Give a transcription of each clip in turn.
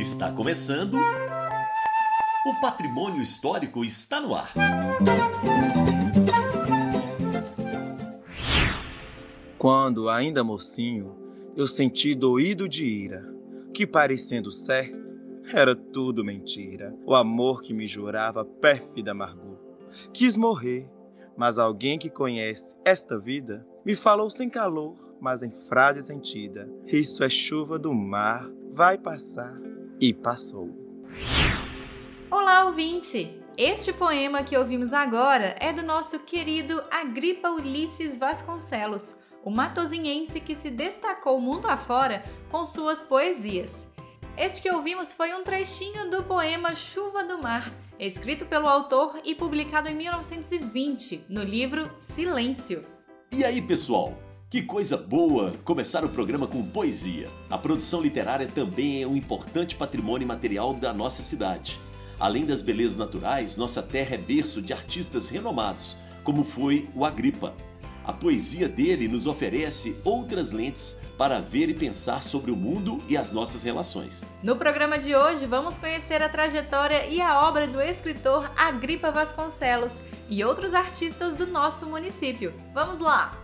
Está começando. O patrimônio histórico está no ar. Quando, ainda mocinho, eu senti doído de ira, que parecendo certo, era tudo mentira. O amor que me jurava pérfida amargor. Quis morrer, mas alguém que conhece esta vida me falou sem calor, mas em frase sentida: Isso é chuva do mar, vai passar. E passou. Olá, ouvinte! Este poema que ouvimos agora é do nosso querido Agripa Ulisses Vasconcelos, o matozinhense que se destacou mundo afora com suas poesias. Este que ouvimos foi um trechinho do poema Chuva do Mar, escrito pelo autor e publicado em 1920 no livro Silêncio. E aí, pessoal? Que coisa boa começar o programa com poesia. A produção literária também é um importante patrimônio material da nossa cidade. Além das belezas naturais, nossa terra é berço de artistas renomados, como foi o Agripa. A poesia dele nos oferece outras lentes para ver e pensar sobre o mundo e as nossas relações. No programa de hoje, vamos conhecer a trajetória e a obra do escritor Agripa Vasconcelos e outros artistas do nosso município. Vamos lá!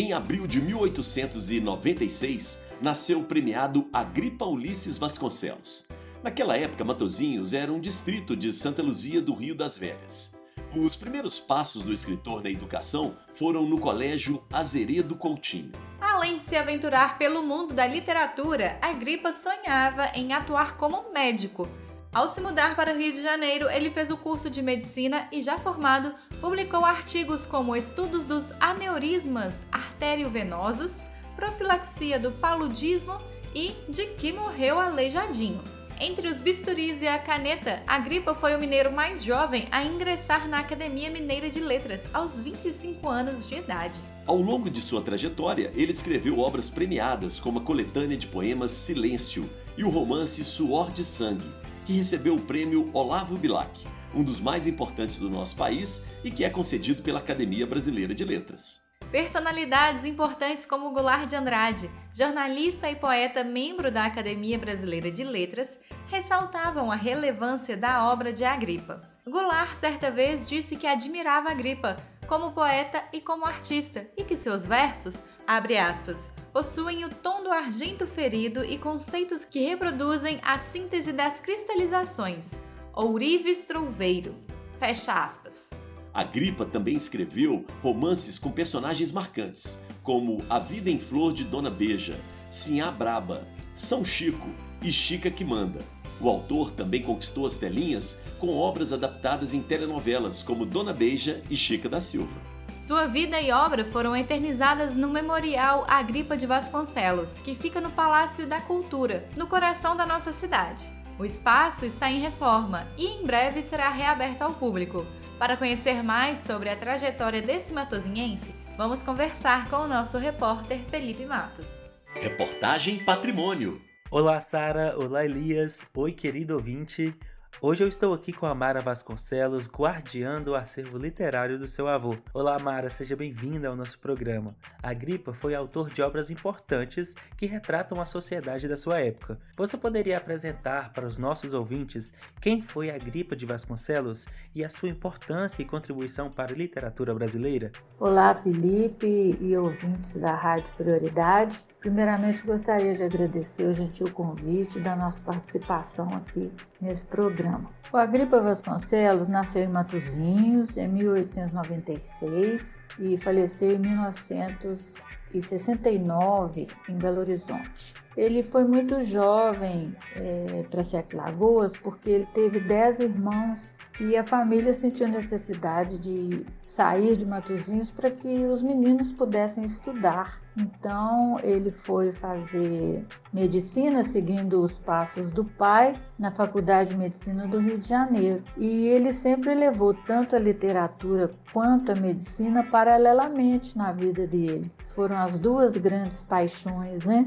Em abril de 1896, nasceu o premiado Agripa Ulisses Vasconcelos. Naquela época, Matozinhos era um distrito de Santa Luzia do Rio das Velhas. Os primeiros passos do escritor na educação foram no Colégio Azeredo Coutinho. Além de se aventurar pelo mundo da literatura, Agripa sonhava em atuar como médico. Ao se mudar para o Rio de Janeiro, ele fez o curso de medicina e, já formado, publicou artigos como Estudos dos Aneurismas Artério-Venosos, Profilaxia do Paludismo e De que morreu aleijadinho. Entre os bisturis e a caneta, Agripa foi o mineiro mais jovem a ingressar na Academia Mineira de Letras aos 25 anos de idade. Ao longo de sua trajetória, ele escreveu obras premiadas como a coletânea de poemas Silêncio e o romance Suor de Sangue, que recebeu o prêmio Olavo Bilac, um dos mais importantes do nosso país e que é concedido pela Academia Brasileira de Letras. Personalidades importantes como Goulart de Andrade, jornalista e poeta membro da Academia Brasileira de Letras, ressaltavam a relevância da obra de Agripa. Goulart certa vez disse que admirava Agripa como poeta e como artista e que seus versos, abre aspas, possuem o tom do argento ferido e conceitos que reproduzem a síntese das cristalizações, ourives trouveiro, fecha aspas. Agripa também escreveu romances com personagens marcantes, como A Vida em Flor de Dona Beja, Sinhá Braba, São Chico e Chica que Manda. O autor também conquistou as telinhas com obras adaptadas em telenovelas como Dona Beija e Chica da Silva. Sua vida e obra foram eternizadas no Memorial Agripa de Vasconcelos, que fica no Palácio da Cultura, no coração da nossa cidade. O espaço está em reforma e em breve será reaberto ao público. Para conhecer mais sobre a trajetória desse matozinhense, vamos conversar com o nosso repórter Felipe Matos. Reportagem Patrimônio. Olá, Sara. Olá, Elias. Oi, querido ouvinte. Hoje eu estou aqui com a Mara Vasconcelos, guardiando o acervo literário do seu avô. Olá, Mara, seja bem-vinda ao nosso programa. Agripa foi autor de obras importantes que retratam a sociedade da sua época. Você poderia apresentar para os nossos ouvintes quem foi Agripa de Vasconcelos e a sua importância e contribuição para a literatura brasileira? Olá, Felipe e ouvintes da Rádio Prioridade. Primeiramente, gostaria de agradecer o gentil convite da nossa participação aqui nesse programa. O Agripa Vasconcelos nasceu em Matozinhos em 1896 e faleceu em 1969 em Belo Horizonte. Ele foi muito jovem é, para Sete Lagoas porque ele teve dez irmãos e a família sentiu necessidade de sair de Matozinhos para que os meninos pudessem estudar. Então ele foi fazer medicina seguindo os passos do pai na Faculdade de Medicina do Rio de Janeiro. E ele sempre levou tanto a literatura quanto a medicina paralelamente na vida dele. Foram as duas grandes paixões, né?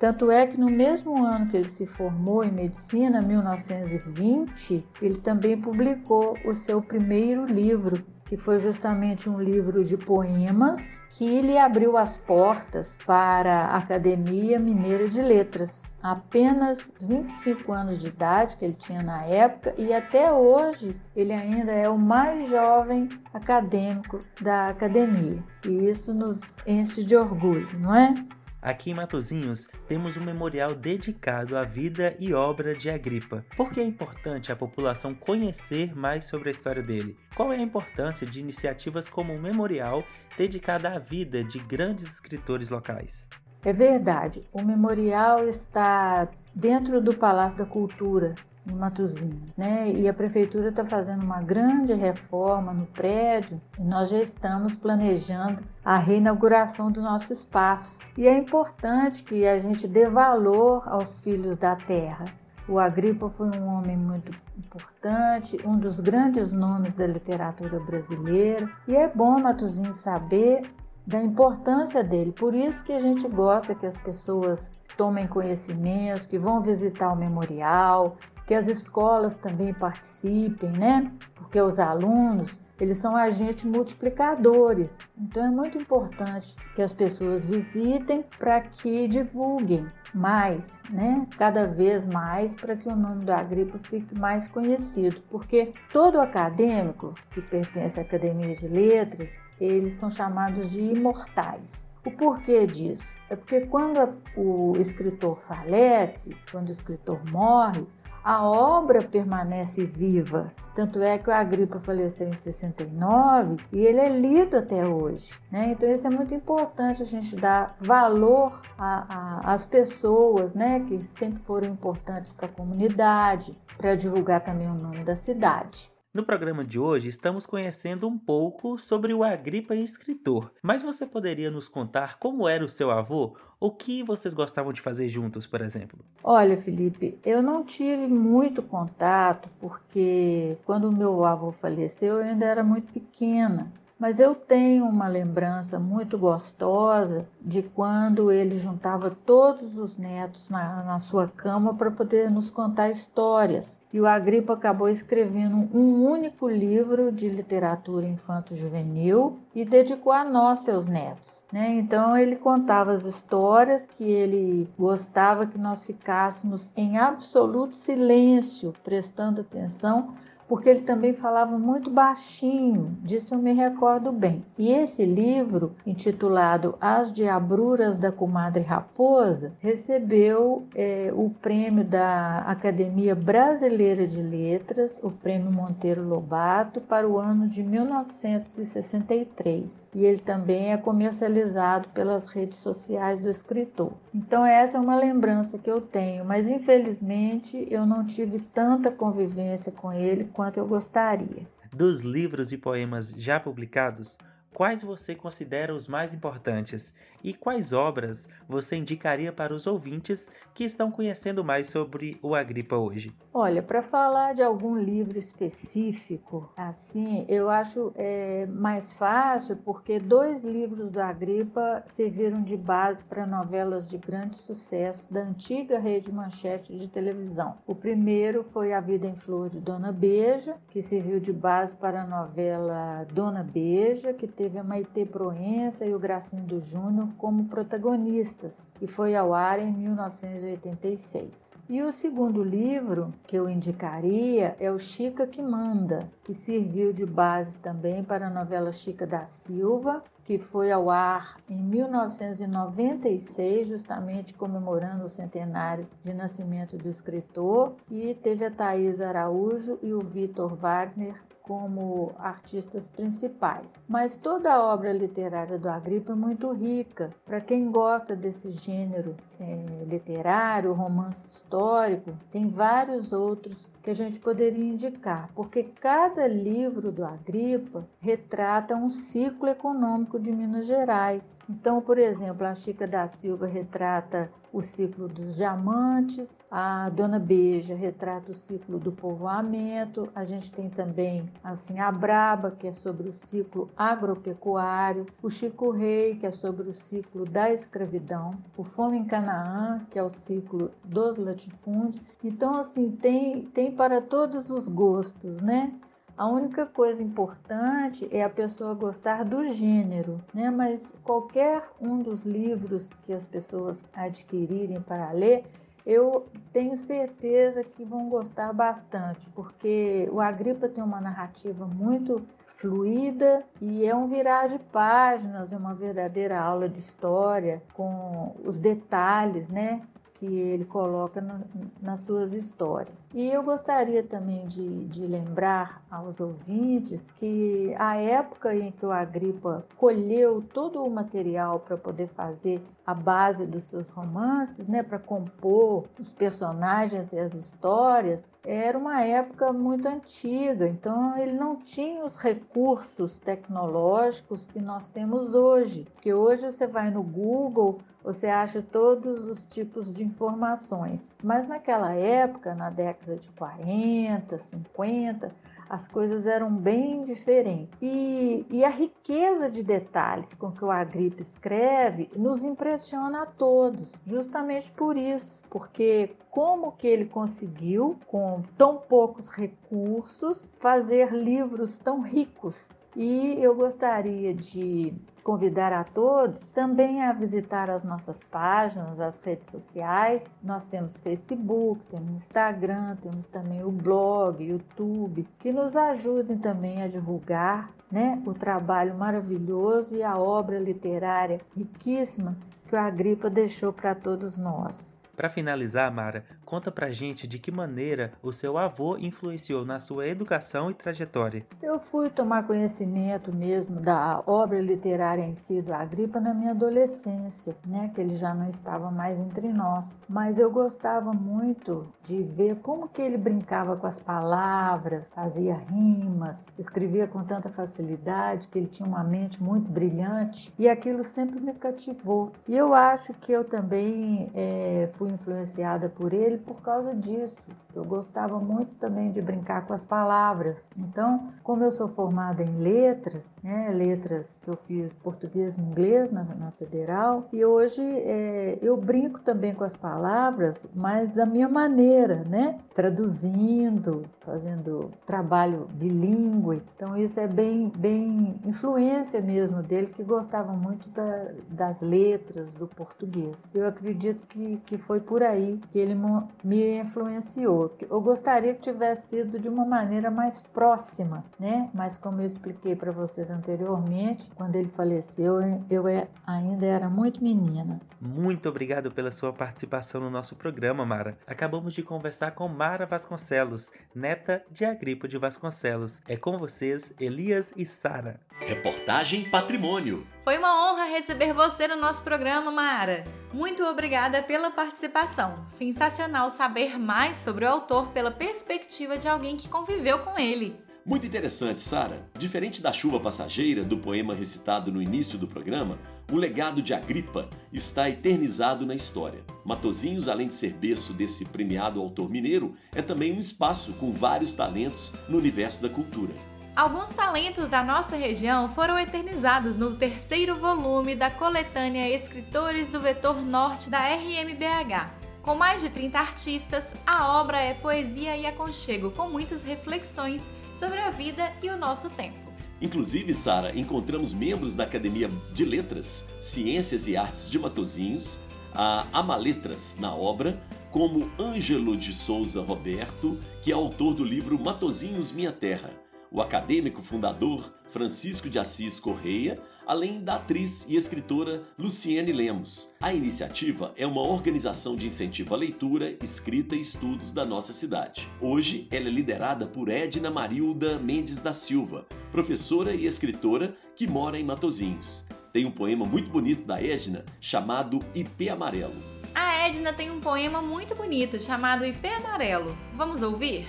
Tanto é que no mesmo ano que ele se formou em medicina, 1920, ele também publicou o seu primeiro livro, que foi justamente um livro de poemas que lhe abriu as portas para a Academia Mineira de Letras. Apenas 25 anos de idade que ele tinha na época e até hoje ele ainda é o mais jovem acadêmico da academia. E isso nos enche de orgulho, não é? Aqui em Matozinhos temos um memorial dedicado à vida e obra de Agripa. Por que é importante a população conhecer mais sobre a história dele? Qual é a importância de iniciativas como o memorial dedicado à vida de grandes escritores locais? É verdade, o memorial está dentro do Palácio da Cultura, em Matozinhos, né? E a prefeitura está fazendo uma grande reforma no prédio e nós já estamos planejando a reinauguração do nosso espaço. E é importante que a gente dê valor aos filhos da terra. O Agripa foi um homem muito importante, um dos grandes nomes da literatura brasileira, e é bom Matozinhos saber da importância dele. Por isso que a gente gosta que as pessoas tomem conhecimento, que vão visitar o memorial, que as escolas também participem, né? Porque os alunos, eles são agentes multiplicadores. Então é muito importante que as pessoas visitem para que divulguem mais, né? Cada vez mais para que o nome do Agripa fique mais conhecido, porque todo acadêmico que pertence à Academia de Letras, eles são chamados de imortais. O porquê disso? É porque quando o escritor falece, quando o escritor morre, a obra permanece viva. Tanto é que o Agripa faleceu em 69 e ele é lido até hoje. Né? Então, isso é muito importante a gente dar valor às pessoas né? que sempre foram importantes para a comunidade, para divulgar também o nome da cidade. No programa de hoje, estamos conhecendo um pouco sobre o Agripa escritor, mas você poderia nos contar como era o seu avô? O que vocês gostavam de fazer juntos, por exemplo? Olha, Felipe, eu não tive muito contato porque quando meu avô faleceu eu ainda era muito pequena. Mas eu tenho uma lembrança muito gostosa de quando ele juntava todos os netos na, na sua cama para poder nos contar histórias. E o Agripa acabou escrevendo um único livro de literatura infanto-juvenil e dedicou a nós, seus netos. Né? Então ele contava as histórias que ele gostava que nós ficássemos em absoluto silêncio, prestando atenção porque ele também falava muito baixinho, disso eu me recordo bem. E esse livro, intitulado As Diabruras da Comadre Raposa, recebeu é, o prêmio da Academia Brasileira de Letras, o prêmio Monteiro Lobato, para o ano de 1963. E ele também é comercializado pelas redes sociais do escritor. Então, essa é uma lembrança que eu tenho, mas infelizmente eu não tive tanta convivência com ele quanto eu gostaria. Dos livros e poemas já publicados, quais você considera os mais importantes e quais obras você indicaria para os ouvintes que estão conhecendo mais sobre o Agripa hoje? Olha, para falar de algum livro específico, assim, eu acho é, mais fácil porque dois livros do Agripa serviram de base para novelas de grande sucesso da antiga rede manchete de televisão. O primeiro foi A Vida em Flor de Dona Beija, que serviu de base para a novela Dona Beija, que teve a Maitê Proença e o Gracinho do Júnior como protagonistas e foi ao ar em 1986. E o segundo livro que eu indicaria é o Chica que Manda, que serviu de base também para a novela Chica da Silva, que foi ao ar em 1996, justamente comemorando o centenário de nascimento do escritor, e teve a Thais Araújo e o Vitor Wagner como artistas principais. Mas toda a obra literária do Agripa é muito rica. Para quem gosta desse gênero é, literário, romance histórico, tem vários outros que a gente poderia indicar, porque cada livro do Agripa retrata um ciclo econômico de Minas Gerais. Então, por exemplo, a Chica da Silva retrata o ciclo dos diamantes, a Dona Beija retrata o ciclo do povoamento, a gente tem também assim a Braba, que é sobre o ciclo agropecuário, o Chico Rei, que é sobre o ciclo da escravidão, o Fome em Canaã, que é o ciclo dos latifúndios. Então assim, tem tem para todos os gostos, né? A única coisa importante é a pessoa gostar do gênero, né? Mas qualquer um dos livros que as pessoas adquirirem para ler, eu tenho certeza que vão gostar bastante, porque o Agripa tem uma narrativa muito fluida e é um virar de páginas, é uma verdadeira aula de história com os detalhes, né? Que ele coloca no, nas suas histórias. E eu gostaria também de, de, lembrar aos ouvintes que a época em que o Agripa colheu todo o material para poder fazer a base dos seus romances, né, para compor os personagens e as histórias, era uma época muito antiga, então ele não tinha os recursos tecnológicos que nós temos hoje. Porque hoje você vai no Google, você acha todos os tipos de informações. Mas naquela época, na década de 40, 50, as coisas eram bem diferentes. E, e, a riqueza de detalhes com que o Agripa escreve nos impressiona a todos, justamente por isso, porque como que ele conseguiu, com tão poucos recursos, fazer livros tão ricos. E eu gostaria de convidar a todos também a visitar as nossas páginas, as redes sociais. Nós temos Facebook, temos Instagram, temos também o blog, YouTube, que nos ajudem também a divulgar né, o trabalho maravilhoso e a obra literária riquíssima que o Agripa deixou para todos nós. Para finalizar, Mara, conta pra gente de que maneira o seu avô influenciou na sua educação e trajetória. Eu fui tomar conhecimento mesmo da obra literária em si do Agripa na minha adolescência, né, que ele já não estava mais entre nós, mas eu gostava muito de ver como que ele brincava com as palavras, fazia rimas, escrevia com tanta facilidade, que ele tinha uma mente muito brilhante e aquilo sempre me cativou. E eu acho que eu também é, fui influenciada por ele por causa disso. Eu gostava muito também de brincar com as palavras. Então, como eu sou formada em letras, né, letras que eu fiz português e inglês na, na Federal, e hoje é, eu brinco também com as palavras, mas da minha maneira, né? Traduzindo, fazendo trabalho bilíngue. Então, isso é bem, bem influência mesmo dele, que gostava muito da, das letras do português. Eu acredito que, que foi por aí que ele me influenciou. Eu gostaria que tivesse sido de uma maneira mais próxima, né? Mas como eu expliquei para vocês anteriormente, quando ele faleceu, eu é, ainda era muito menina. Muito obrigado pela sua participação no nosso programa, Mara. Acabamos de conversar com Mara Vasconcelos, neta de Agripa de Vasconcelos. É com vocês, Elias e Sara. Reportagem Patrimônio. Foi uma honra receber você no nosso programa, Mara. Muito obrigada pela participação. Sensacional saber mais sobre o autor pela perspectiva de alguém que conviveu com ele. Muito interessante, Sara. Diferente da chuva passageira do poema recitado no início do programa, o legado de Agripa está eternizado na história. Matozinhos, além de ser berço desse premiado autor mineiro, é também um espaço com vários talentos no universo da cultura. Alguns talentos da nossa região foram eternizados no terceiro volume da coletânea Escritores do Vetor Norte da RMBH. Com mais de 30 artistas, a obra é poesia e aconchego, com muitas reflexões sobre a vida e o nosso tempo. Inclusive, Sara, encontramos membros da Academia de Letras, Ciências e Artes de Matozinhos, a Amaletras na obra, como Ângelo de Souza Roberto, que é autor do livro Matozinhos Minha Terra o acadêmico fundador Francisco de Assis Correia, além da atriz e escritora Luciene Lemos. A iniciativa é uma organização de incentivo à leitura, escrita e estudos da nossa cidade. Hoje, ela é liderada por Edna Marilda Mendes da Silva, professora e escritora que mora em Matozinhos. Tem um poema muito bonito da Edna chamado IP Amarelo. A Edna tem um poema muito bonito chamado IP Amarelo. Vamos ouvir?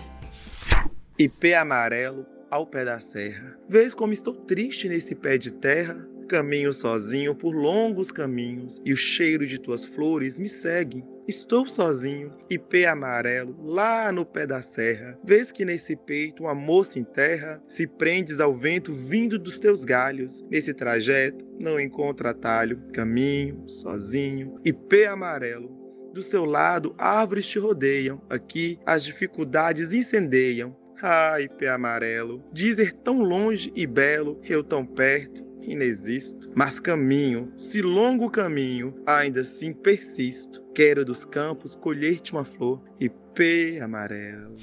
IP Amarelo ao pé da serra. Vês como estou triste nesse pé de terra? Caminho sozinho por longos caminhos e o cheiro de tuas flores me segue. Estou sozinho, e pé amarelo, lá no pé da serra. Vês que nesse peito uma moça enterra, se prendes ao vento vindo dos teus galhos. Nesse trajeto não encontro atalho, caminho, sozinho, e pé amarelo. Do seu lado, árvores te rodeiam. Aqui as dificuldades incendeiam. Ai, pé amarelo, dizer tão longe e belo, eu tão perto, inexisto. Mas caminho, se longo caminho, ainda assim persisto. Quero dos campos colher-te uma flor e pé amarelo.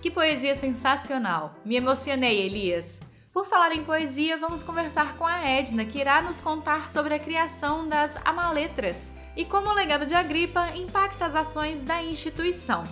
Que poesia sensacional! Me emocionei, Elias. Por falar em poesia, vamos conversar com a Edna, que irá nos contar sobre a criação das Amaletras e como o legado de Agripa impacta as ações da instituição.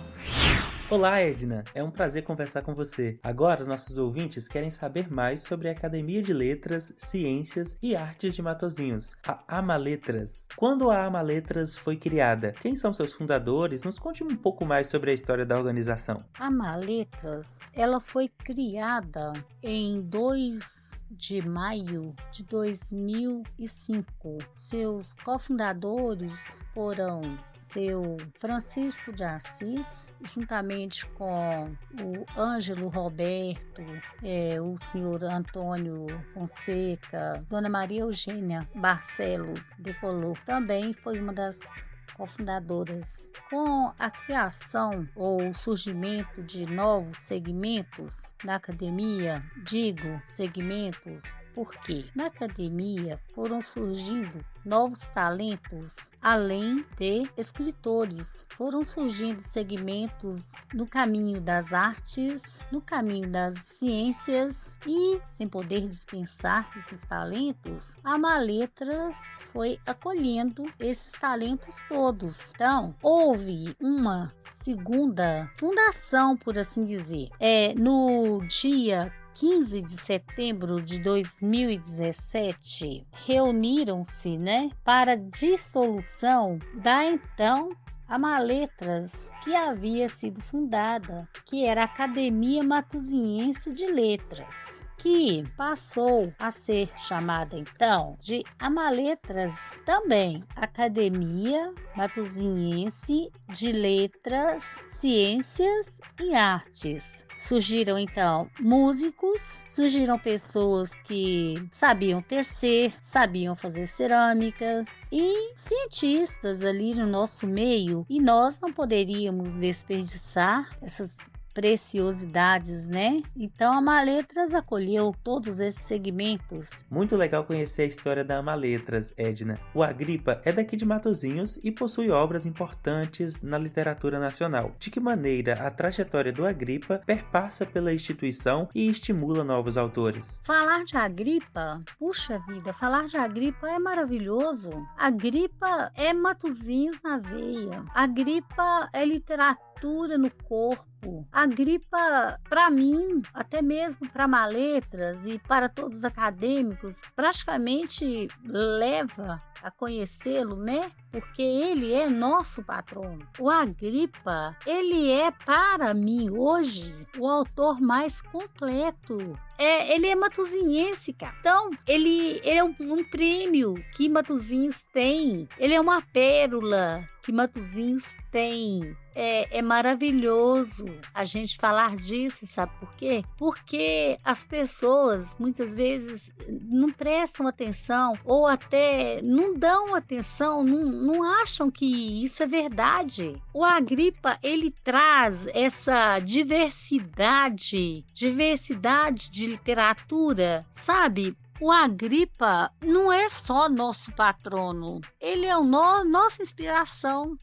Olá, Edna! É um prazer conversar com você. Agora, nossos ouvintes querem saber mais sobre a Academia de Letras, Ciências e Artes de Matozinhos, a Amaletras. Quando a Amaletras foi criada? Quem são seus fundadores? Nos conte um pouco mais sobre a história da organização. A Amaletras, ela foi criada em 2 de maio de 2005. Seus cofundadores foram seu Francisco de Assis, juntamente juntamente com o Ângelo Roberto, é, o senhor Antônio Fonseca, Dona Maria Eugênia Barcelos Decolor, também foi uma das cofundadoras. Com a criação ou surgimento de novos segmentos na academia, digo segmentos porque na academia foram surgindo novos talentos, além de escritores. Foram surgindo segmentos no caminho das artes, no caminho das ciências e, sem poder dispensar esses talentos, a Maletras foi acolhendo esses talentos todos. Então, houve uma segunda fundação, por assim dizer. É no dia 15 de setembro de 2017, reuniram-se, né, para dissolução da então a Maletras, que havia sido fundada, que era a Academia Matuziense de Letras, que passou a ser chamada então de Amaletras também, Academia Matuziense de Letras, Ciências e Artes. Surgiram então músicos, surgiram pessoas que sabiam tecer, sabiam fazer cerâmicas e cientistas ali no nosso meio e nós não poderíamos desperdiçar essas preciosidades, né? Então a Maletras acolheu todos esses segmentos. Muito legal conhecer a história da Maletras, Edna. O Agripa é daqui de Matozinhos e possui obras importantes na literatura nacional. De que maneira a trajetória do Agripa perpassa pela instituição e estimula novos autores? Falar de Agripa, puxa vida, falar de Agripa é maravilhoso. Agripa é Matozinhos na veia. Agripa é literatura no corpo. A gripa, para mim, até mesmo para maletras e para todos os acadêmicos, praticamente leva a conhecê-lo, né? Porque ele é nosso patrono. O Agripa, ele é para mim hoje o autor mais completo é, ele é matuzinhense, cara. Então, ele, ele é um, um, prêmio que Matuzinhos tem. Ele é uma pérola que Matuzinhos tem. É, é, maravilhoso a gente falar disso, sabe por quê? Porque as pessoas muitas vezes não prestam atenção ou até não dão atenção, não, não acham que isso é verdade. O Agripa ele traz essa diversidade, diversidade de literatura, sabe? O Agripa não é só nosso patrono, ele é o no, nossa inspiração.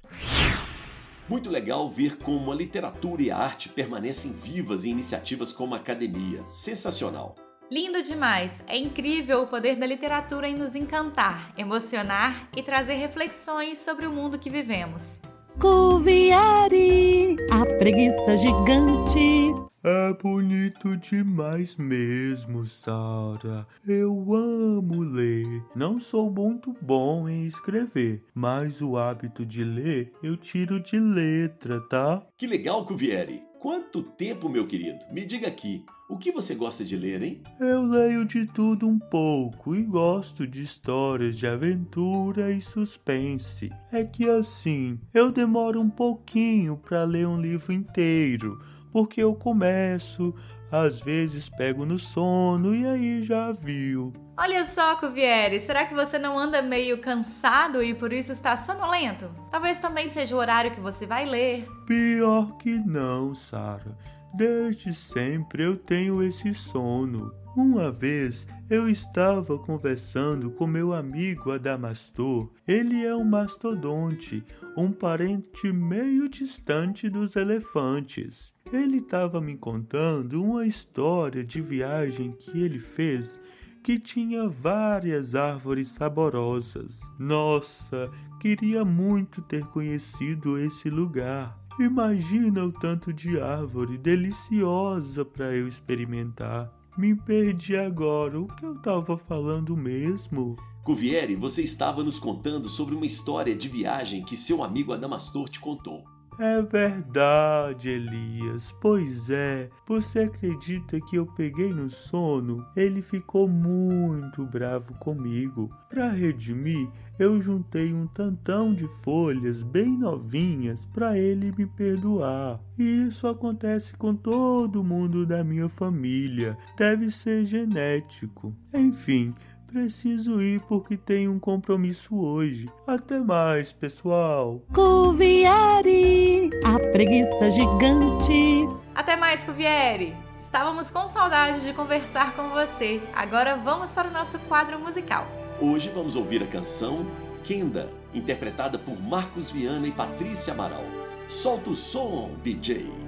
Muito legal ver como a literatura e a arte permanecem vivas em iniciativas como a academia. Sensacional! Lindo demais! É incrível o poder da literatura em nos encantar, emocionar e trazer reflexões sobre o mundo que vivemos. Cuviari, a preguiça gigante. É bonito demais mesmo, Sara. Eu amo ler. Não sou muito bom em escrever, mas o hábito de ler eu tiro de letra, tá? Que legal, Cuvieri. Quanto tempo, meu querido? Me diga aqui, o que você gosta de ler, hein? Eu leio de tudo um pouco e gosto de histórias de aventura e suspense. É que assim, eu demoro um pouquinho para ler um livro inteiro porque eu começo, às vezes pego no sono e aí já viu. Olha só, Cuvieri, será que você não anda meio cansado e por isso está sonolento? Talvez também seja o horário que você vai ler. Pior que não, Sara. Desde sempre eu tenho esse sono. Uma vez eu estava conversando com meu amigo Adamastor. Ele é um mastodonte, um parente meio distante dos elefantes. Ele estava me contando uma história de viagem que ele fez que tinha várias árvores saborosas. Nossa, queria muito ter conhecido esse lugar. Imagina o tanto de árvore deliciosa para eu experimentar. Me perdi agora. O que eu estava falando mesmo? Cuvieri, você estava nos contando sobre uma história de viagem que seu amigo Adamastor te contou. É verdade, Elias. Pois é, você acredita que eu peguei no sono? Ele ficou muito bravo comigo. Para redimir, eu juntei um tantão de folhas bem novinhas para ele me perdoar. E isso acontece com todo mundo da minha família. Deve ser genético. Enfim, preciso ir porque tenho um compromisso hoje. Até mais, pessoal. Cuvieri, a preguiça gigante. Até mais, Cuvieri! Estávamos com saudade de conversar com você. Agora vamos para o nosso quadro musical. Hoje vamos ouvir a canção Kenda, interpretada por Marcos Viana e Patrícia Amaral. Solta o som, DJ.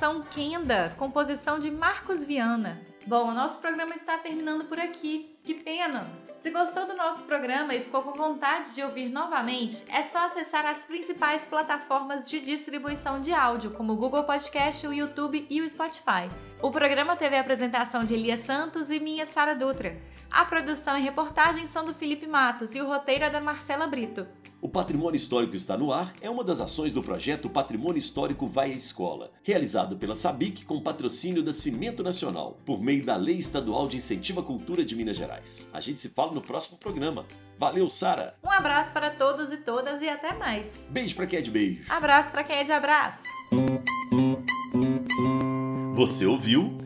Canção Kenda, composição de Marcos Viana. Bom, o nosso programa está terminando por aqui. Que pena! Se gostou do nosso programa e ficou com vontade de ouvir novamente, é só acessar as principais plataformas de distribuição de áudio, como o Google Podcast, o YouTube e o Spotify. O programa teve a apresentação de Elias Santos e minha Sara Dutra. A produção e reportagem são do Felipe Matos e o roteiro é da Marcela Brito. O Patrimônio Histórico está no ar é uma das ações do projeto Patrimônio Histórico Vai à Escola, realizado pela SABIC com patrocínio da Cimento Nacional, por meio da Lei Estadual de Incentivo à Cultura de Minas Gerais. A gente se fala no próximo programa. Valeu, Sara! Um abraço para todos e todas e até mais. Beijo para quem é de beijo. Abraço para quem é de abraço. Você ouviu?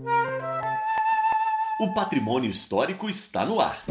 O Patrimônio Histórico está no ar.